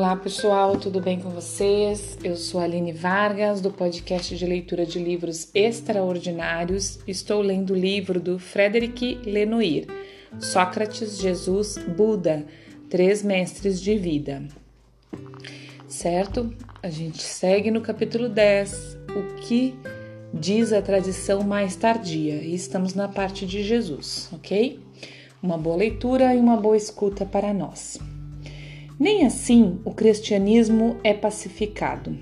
Olá pessoal, tudo bem com vocês? Eu sou Aline Vargas, do podcast de leitura de livros extraordinários. Estou lendo o livro do Frederic Lenoir, Sócrates, Jesus, Buda, Três Mestres de Vida. Certo? A gente segue no capítulo 10, o que diz a tradição mais tardia, e estamos na parte de Jesus, ok? Uma boa leitura e uma boa escuta para nós. Nem assim o cristianismo é pacificado.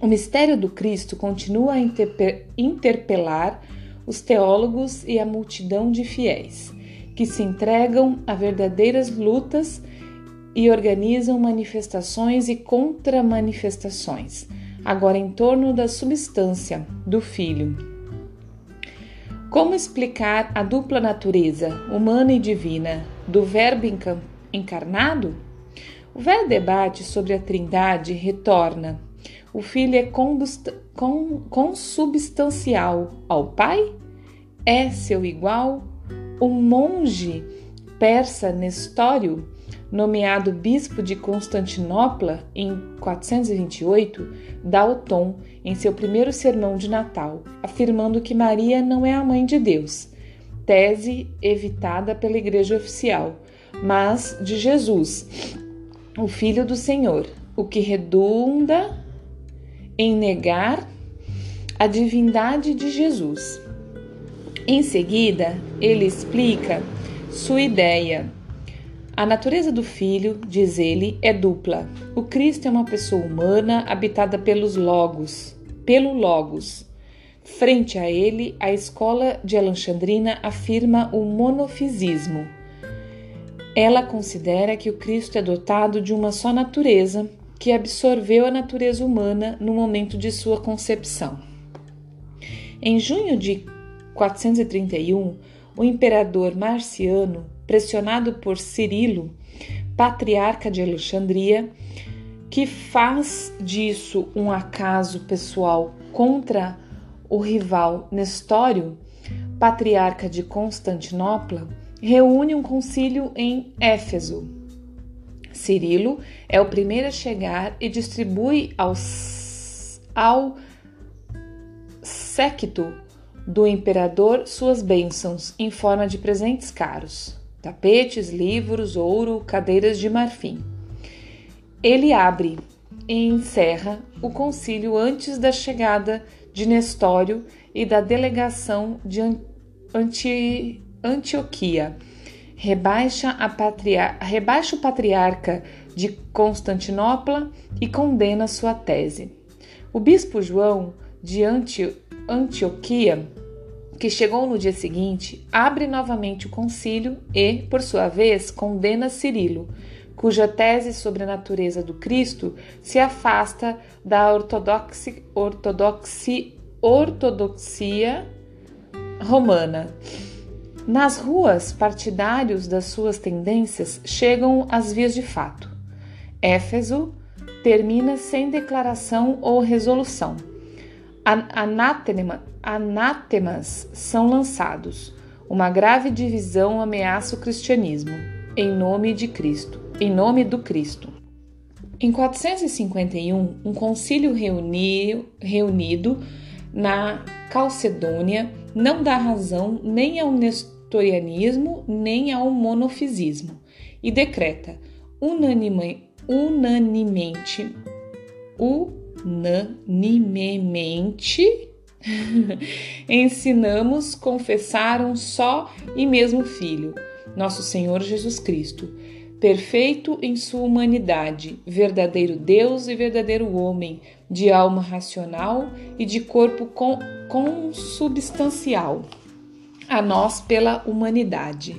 O mistério do Cristo continua a interpelar os teólogos e a multidão de fiéis, que se entregam a verdadeiras lutas e organizam manifestações e contra-manifestações, agora em torno da substância do Filho. Como explicar a dupla natureza, humana e divina, do Verbo encarnado? O velho debate sobre a Trindade retorna. O filho é consubstancial ao pai? É seu igual? O monge persa Nestório, nomeado bispo de Constantinopla em 428, dá o tom em seu primeiro sermão de Natal, afirmando que Maria não é a mãe de Deus, tese evitada pela Igreja oficial, mas de Jesus, o Filho do Senhor, o que redunda em negar a divindade de Jesus. Em seguida, ele explica sua ideia. A natureza do Filho, diz ele, é dupla. O Cristo é uma pessoa humana habitada pelos Logos, pelo Logos. Frente a ele, a escola de Alexandrina afirma o monofisismo ela considera que o Cristo é dotado de uma só natureza, que absorveu a natureza humana no momento de sua concepção. Em junho de 431, o imperador Marciano, pressionado por Cirilo, patriarca de Alexandria, que faz disso um acaso pessoal contra o rival Nestório, patriarca de Constantinopla, reúne um concílio em Éfeso. Cirilo é o primeiro a chegar e distribui aos, ao séquito do imperador suas bênçãos em forma de presentes caros: tapetes, livros, ouro, cadeiras de marfim. Ele abre e encerra o concílio antes da chegada de Nestório e da delegação de Anti Antioquia. Rebaixa, rebaixa o patriarca de Constantinopla e condena sua tese. O bispo João de Anti... Antioquia, que chegou no dia seguinte, abre novamente o concílio e, por sua vez, condena Cirilo, cuja tese sobre a natureza do Cristo se afasta da ortodoxi, ortodoxi, ortodoxia romana. Nas ruas, partidários das suas tendências chegam às vias de fato. Éfeso termina sem declaração ou resolução. Anátema, anátemas são lançados. Uma grave divisão ameaça o cristianismo, em nome de Cristo, em nome do Cristo. Em 451, um concílio reuni, reunido na Calcedônia não dá razão nem ao Nestor nestorianismo nem ao monofisismo. E decreta unanime, unanimemente unanimemente ensinamos confessar um só e mesmo Filho, nosso Senhor Jesus Cristo, perfeito em sua humanidade, verdadeiro Deus e verdadeiro homem, de alma racional e de corpo consubstancial a nós pela humanidade,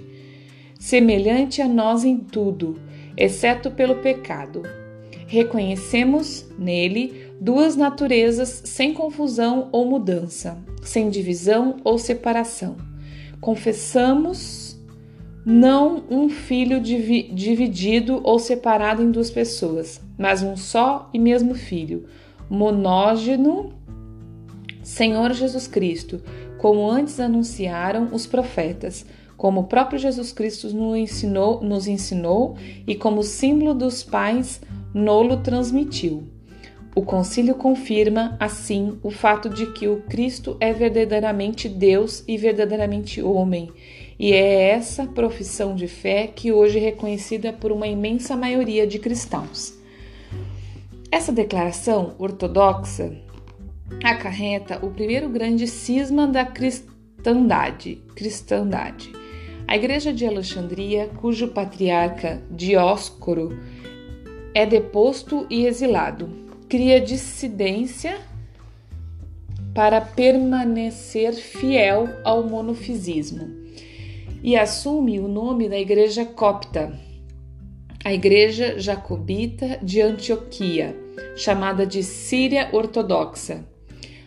semelhante a nós em tudo, exceto pelo pecado. Reconhecemos nele duas naturezas sem confusão ou mudança, sem divisão ou separação. Confessamos não um filho divi dividido ou separado em duas pessoas, mas um só e mesmo filho, monógeno, Senhor Jesus Cristo, como antes anunciaram os profetas, como o próprio Jesus Cristo nos ensinou, nos ensinou e como símbolo dos pais nolo transmitiu. O concílio confirma, assim, o fato de que o Cristo é verdadeiramente Deus e verdadeiramente homem, e é essa profissão de fé que hoje é reconhecida por uma imensa maioria de cristãos. Essa declaração ortodoxa acarreta o primeiro grande cisma da cristandade. cristandade. A Igreja de Alexandria, cujo patriarca Dióscoro é deposto e exilado, cria dissidência para permanecer fiel ao monofisismo e assume o nome da Igreja Copta, a Igreja Jacobita de Antioquia, chamada de Síria Ortodoxa,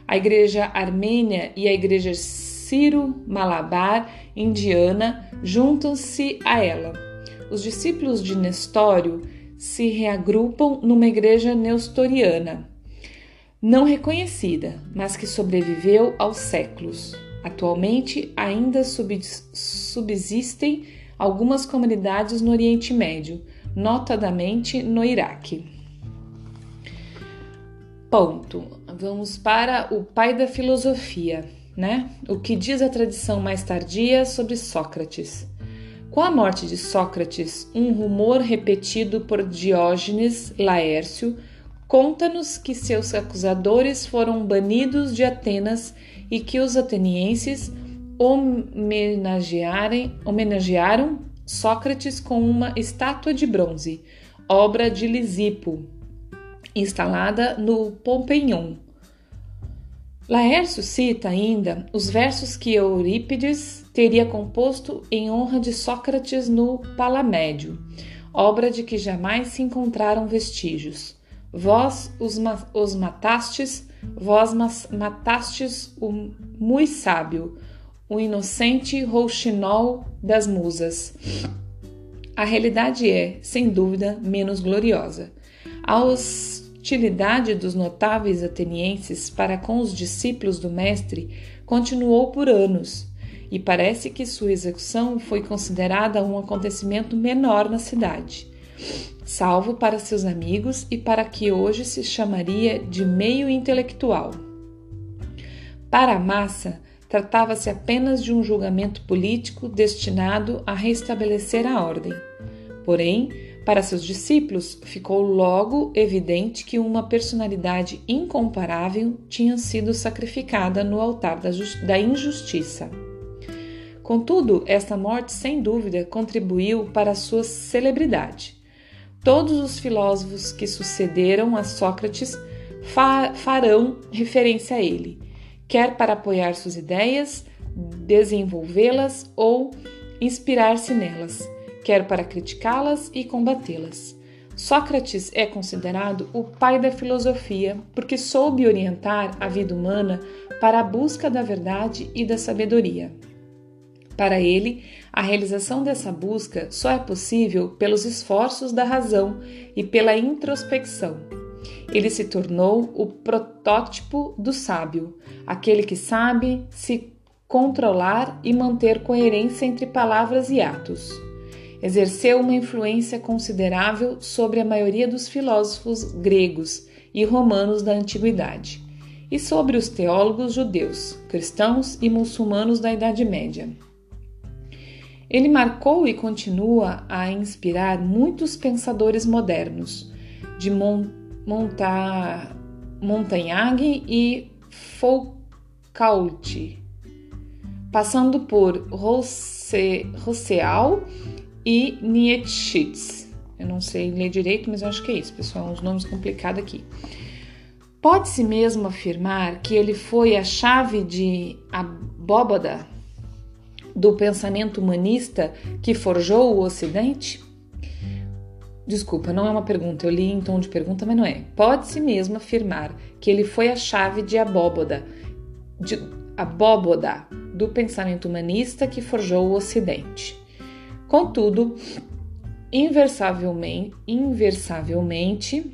a Igreja Armênia e a Igreja Ciro-Malabar Indiana juntam-se a ela. Os discípulos de Nestório se reagrupam numa igreja nestoriana, não reconhecida, mas que sobreviveu aos séculos. Atualmente ainda subsistem algumas comunidades no Oriente Médio, notadamente no Iraque. Ponto. Vamos para o pai da filosofia, né? O que diz a tradição mais tardia sobre Sócrates. Com a morte de Sócrates, um rumor repetido por Diógenes Laércio conta-nos que seus acusadores foram banidos de Atenas e que os atenienses homenagearam Sócrates com uma estátua de bronze, obra de Lisipo, instalada no Pompeion. Laércio cita ainda os versos que Eurípides teria composto em honra de Sócrates no Palamédio, obra de que jamais se encontraram vestígios. Vós os, ma os matastes, vós matastes o muito sábio, o inocente rouxinol das musas. A realidade é, sem dúvida, menos gloriosa. A hostilidade dos notáveis atenienses para com os discípulos do mestre continuou por anos, e parece que sua execução foi considerada um acontecimento menor na cidade, salvo para seus amigos e para que hoje se chamaria de meio intelectual. Para a massa, tratava-se apenas de um julgamento político destinado a restabelecer a ordem. Porém, para seus discípulos, ficou logo evidente que uma personalidade incomparável tinha sido sacrificada no altar da, da injustiça. Contudo, esta morte sem dúvida contribuiu para sua celebridade. Todos os filósofos que sucederam a Sócrates fa farão referência a ele quer para apoiar suas ideias, desenvolvê-las ou inspirar-se nelas, quer para criticá-las e combatê-las. Sócrates é considerado o pai da filosofia porque soube orientar a vida humana para a busca da verdade e da sabedoria. Para ele, a realização dessa busca só é possível pelos esforços da razão e pela introspecção. Ele se tornou o protótipo do sábio, aquele que sabe se controlar e manter coerência entre palavras e atos. Exerceu uma influência considerável sobre a maioria dos filósofos gregos e romanos da antiguidade e sobre os teólogos judeus, cristãos e muçulmanos da Idade Média. Ele marcou e continua a inspirar muitos pensadores modernos, de Mont Monta, e Foucault, passando por Rousseau e Nietzsche. Eu não sei ler direito, mas acho que é isso, pessoal, uns nomes complicados aqui. Pode-se mesmo afirmar que ele foi a chave de abóbada do pensamento humanista que forjou o Ocidente? Desculpa, não é uma pergunta, eu li em tom de pergunta, mas não é. Pode-se mesmo afirmar que ele foi a chave de abóboda, de abóboda do pensamento humanista que forjou o Ocidente. Contudo, inversavelmente,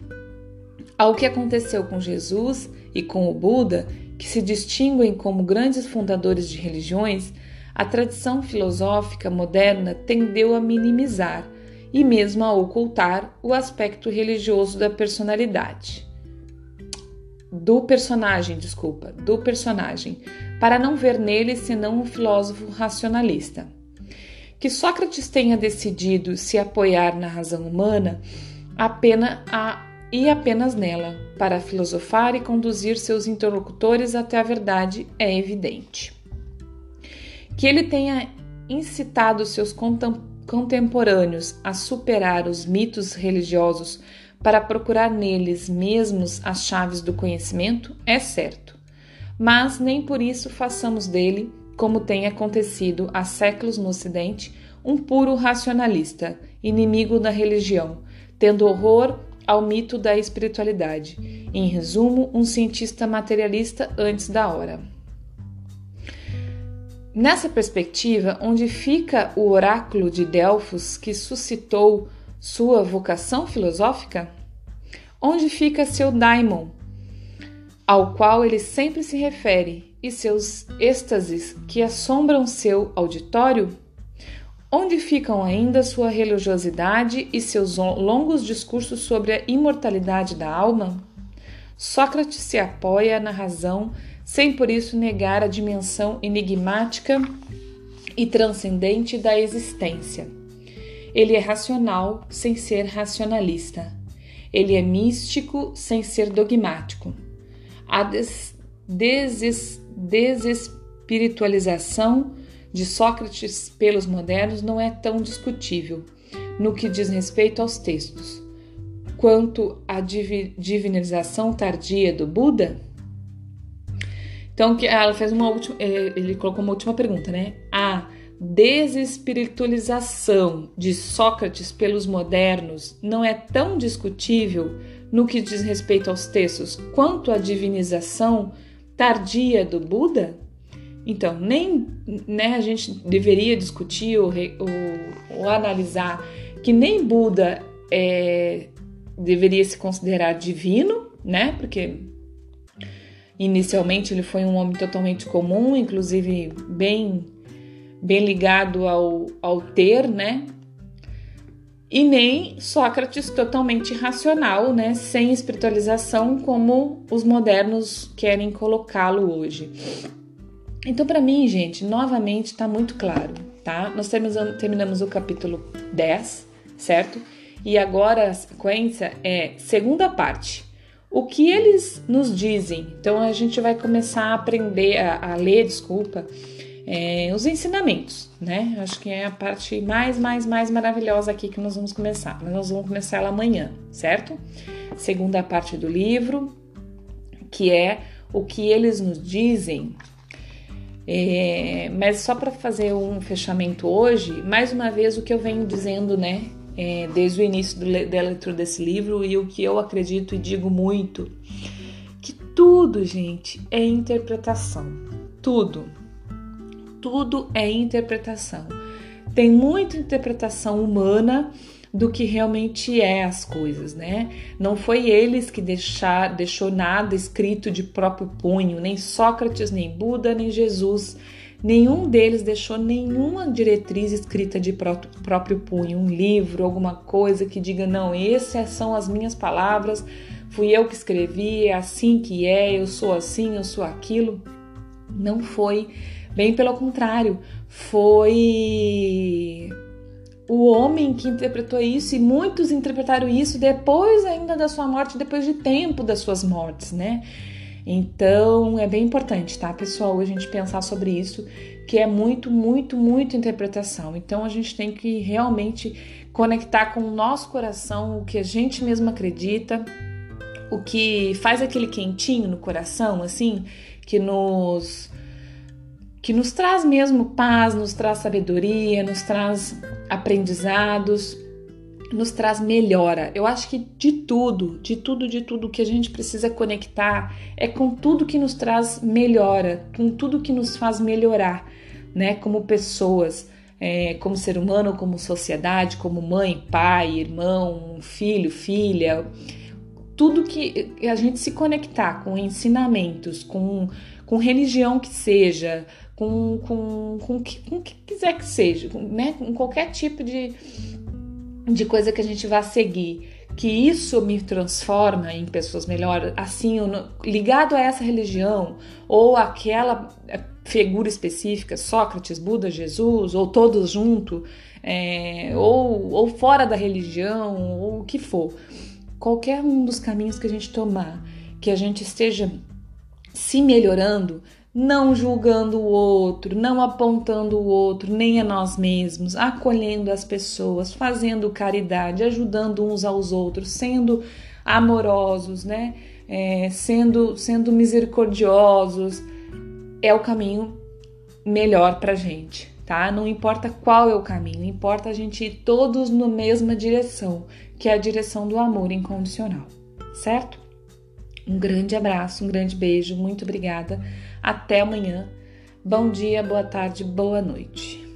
ao que aconteceu com Jesus e com o Buda, que se distinguem como grandes fundadores de religiões, a tradição filosófica moderna tendeu a minimizar e mesmo a ocultar o aspecto religioso da personalidade. Do personagem, desculpa, do personagem, para não ver nele senão um filósofo racionalista. Que Sócrates tenha decidido se apoiar na razão humana apenas a, e apenas nela, para filosofar e conduzir seus interlocutores até a verdade, é evidente. Que ele tenha incitado seus contemporâneos a superar os mitos religiosos para procurar neles mesmos as chaves do conhecimento é certo, mas nem por isso façamos dele, como tem acontecido há séculos no Ocidente, um puro racionalista, inimigo da religião, tendo horror ao mito da espiritualidade. Em resumo, um cientista materialista antes da hora. Nessa perspectiva, onde fica o oráculo de Delfos que suscitou sua vocação filosófica? Onde fica seu daimon, ao qual ele sempre se refere, e seus êxtases que assombram seu auditório? Onde ficam ainda sua religiosidade e seus longos discursos sobre a imortalidade da alma? Sócrates se apoia na razão sem por isso negar a dimensão enigmática e transcendente da existência. Ele é racional sem ser racionalista. Ele é místico sem ser dogmático. A deses desespiritualização de Sócrates pelos modernos não é tão discutível no que diz respeito aos textos, quanto à divinização tardia do Buda então, ela fez uma última, é, ele colocou uma última pergunta, né? A desespiritualização de Sócrates pelos modernos não é tão discutível no que diz respeito aos textos quanto a divinização tardia do Buda? Então, nem né, a gente deveria discutir ou, ou, ou analisar que nem Buda é, deveria se considerar divino, né? Porque Inicialmente ele foi um homem totalmente comum, inclusive bem bem ligado ao, ao ter, né? E nem Sócrates totalmente racional, né? Sem espiritualização, como os modernos querem colocá-lo hoje. Então, para mim, gente, novamente está muito claro, tá? Nós terminamos, o capítulo 10, certo? E agora a sequência é segunda parte o que eles nos dizem. Então a gente vai começar a aprender a, a ler, desculpa, é, os ensinamentos, né? Acho que é a parte mais, mais, mais maravilhosa aqui que nós vamos começar. Nós vamos começar ela amanhã, certo? Segunda parte do livro, que é o que eles nos dizem. É, mas só para fazer um fechamento hoje, mais uma vez o que eu venho dizendo, né? é, desde o início do, da leitura desse livro e o que eu acredito e digo muito, que tudo, gente, é interpretação. Tudo. Tudo é interpretação. Tem muita interpretação humana do que realmente é as coisas, né? Não foi eles que deixar, deixou nada escrito de próprio punho, nem Sócrates, nem Buda, nem Jesus Nenhum deles deixou nenhuma diretriz escrita de próprio punho, um livro, alguma coisa que diga: não, essas são as minhas palavras, fui eu que escrevi, é assim que é, eu sou assim, eu sou aquilo. Não foi. Bem pelo contrário, foi o homem que interpretou isso e muitos interpretaram isso depois ainda da sua morte, depois de tempo das suas mortes, né? Então é bem importante, tá, pessoal, a gente pensar sobre isso, que é muito, muito, muito interpretação. Então a gente tem que realmente conectar com o nosso coração, o que a gente mesmo acredita, o que faz aquele quentinho no coração, assim, que nos que nos traz mesmo paz, nos traz sabedoria, nos traz aprendizados nos traz melhora. Eu acho que de tudo, de tudo, de tudo que a gente precisa conectar é com tudo que nos traz melhora, com tudo que nos faz melhorar, né? Como pessoas, é, como ser humano, como sociedade, como mãe, pai, irmão, filho, filha. Tudo que a gente se conectar com ensinamentos, com, com religião que seja, com, com, com, que, com que quiser que seja, né? com qualquer tipo de, de coisa que a gente vai seguir, que isso me transforma em pessoas melhores, assim, ligado a essa religião ou aquela é, figura específica, Sócrates, Buda, Jesus, ou todos junto, é, ou, ou fora da religião, ou o que for. Qualquer um dos caminhos que a gente tomar, que a gente esteja se melhorando, não julgando o outro, não apontando o outro, nem a nós mesmos, acolhendo as pessoas, fazendo caridade, ajudando uns aos outros, sendo amorosos, né? É, sendo, sendo misericordiosos, é o caminho melhor para gente, tá? Não importa qual é o caminho, importa a gente ir todos na mesma direção, que é a direção do amor incondicional, certo? Um grande abraço, um grande beijo, muito obrigada. Até amanhã. Bom dia, boa tarde, boa noite.